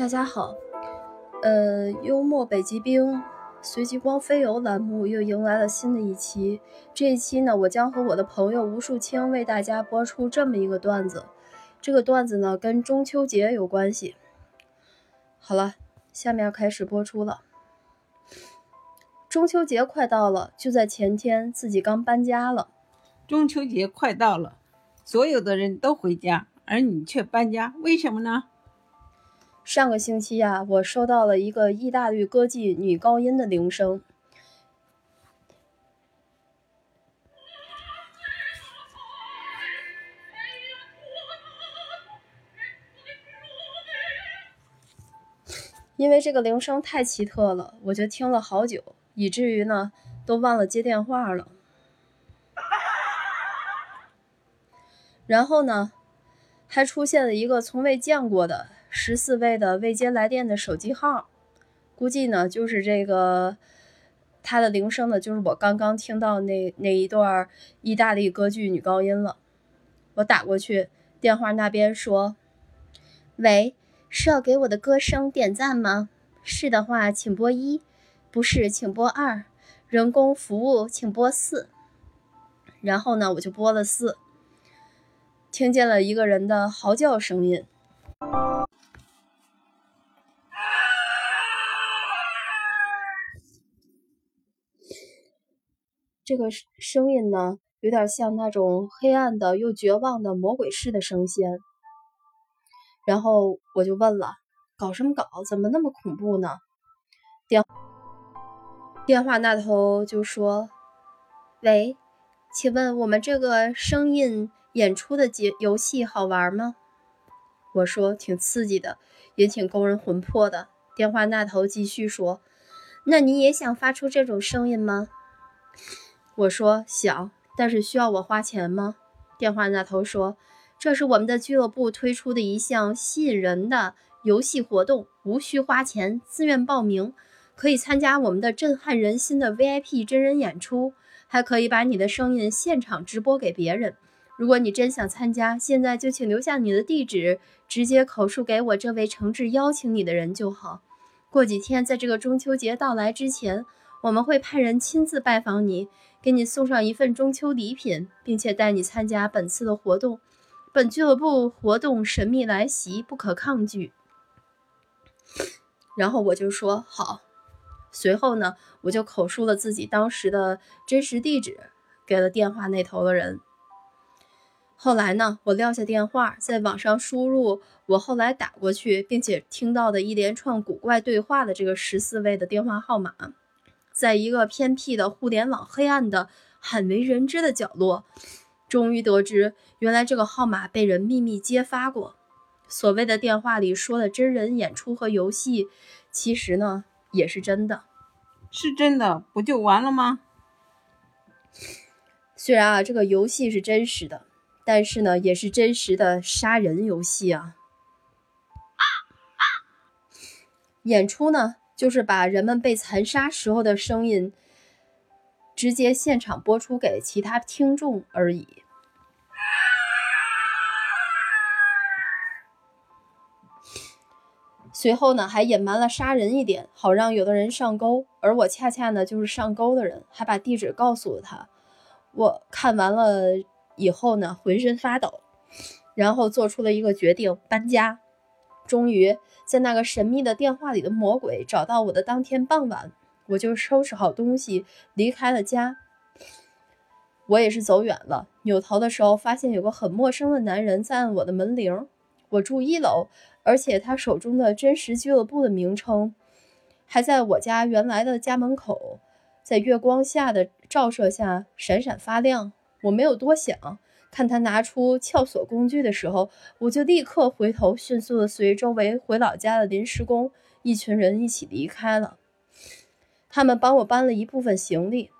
大家好，呃，幽默北极冰随极光飞游栏目又迎来了新的一期。这一期呢，我将和我的朋友吴树清为大家播出这么一个段子。这个段子呢，跟中秋节有关系。好了，下面开始播出了。中秋节快到了，就在前天，自己刚搬家了。中秋节快到了，所有的人都回家，而你却搬家，为什么呢？上个星期呀，我收到了一个意大利歌妓女高音的铃声。因为这个铃声太奇特了，我就听了好久，以至于呢都忘了接电话了。然后呢，还出现了一个从未见过的。十四位的未接来电的手机号，估计呢就是这个，他的铃声呢就是我刚刚听到那那一段意大利歌剧女高音了。我打过去，电话那边说：“喂，是要给我的歌声点赞吗？是的话，请拨一；不是，请拨二。人工服务，请拨四。”然后呢，我就拨了四，听见了一个人的嚎叫声音。这个声音呢，有点像那种黑暗的又绝望的魔鬼式的声线。然后我就问了：“搞什么搞？怎么那么恐怖呢？”电电话那头就说：“喂，请问我们这个声音演出的节游戏好玩吗？”我说：“挺刺激的，也挺勾人魂魄的。”电话那头继续说：“那你也想发出这种声音吗？”我说想，但是需要我花钱吗？电话那头说：“这是我们的俱乐部推出的一项吸引人的游戏活动，无需花钱，自愿报名，可以参加我们的震撼人心的 VIP 真人演出，还可以把你的声音现场直播给别人。如果你真想参加，现在就请留下你的地址，直接口述给我这位诚挚邀请你的人就好。过几天，在这个中秋节到来之前，我们会派人亲自拜访你。”给你送上一份中秋礼品，并且带你参加本次的活动。本俱乐部活动神秘来袭，不可抗拒。然后我就说好。随后呢，我就口述了自己当时的真实地址给了电话那头的人。后来呢，我撂下电话，在网上输入我后来打过去，并且听到的一连串古怪对话的这个十四位的电话号码。在一个偏僻的互联网黑暗的罕为人知的角落，终于得知，原来这个号码被人秘密揭发过。所谓的电话里说的真人演出和游戏，其实呢也是真的。是真的，不就完了吗？虽然啊，这个游戏是真实的，但是呢，也是真实的杀人游戏啊。演出呢？就是把人们被残杀时候的声音直接现场播出给其他听众而已。随后呢，还隐瞒了杀人一点，好让有的人上钩。而我恰恰呢就是上钩的人，还把地址告诉了他。我看完了以后呢，浑身发抖，然后做出了一个决定：搬家。终于。在那个神秘的电话里的魔鬼找到我的当天傍晚，我就收拾好东西离开了家。我也是走远了，扭头的时候发现有个很陌生的男人在按我的门铃。我住一楼，而且他手中的真实俱乐部的名称还在我家原来的家门口，在月光下的照射下闪闪发亮。我没有多想。看他拿出撬锁工具的时候，我就立刻回头，迅速的随周围回老家的临时工一群人一起离开了。他们帮我搬了一部分行李。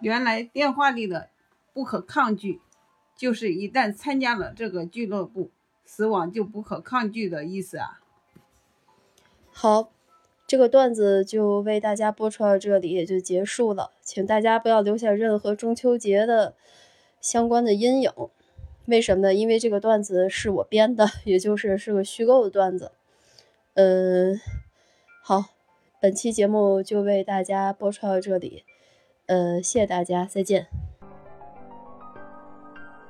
原来电话里的不可抗拒，就是一旦参加了这个俱乐部，死亡就不可抗拒的意思啊。好。这个段子就为大家播出到这里，也就结束了。请大家不要留下任何中秋节的相关的阴影。为什么呢？因为这个段子是我编的，也就是是个虚构的段子。嗯，好，本期节目就为大家播出到这里。呃，谢谢大家，再见。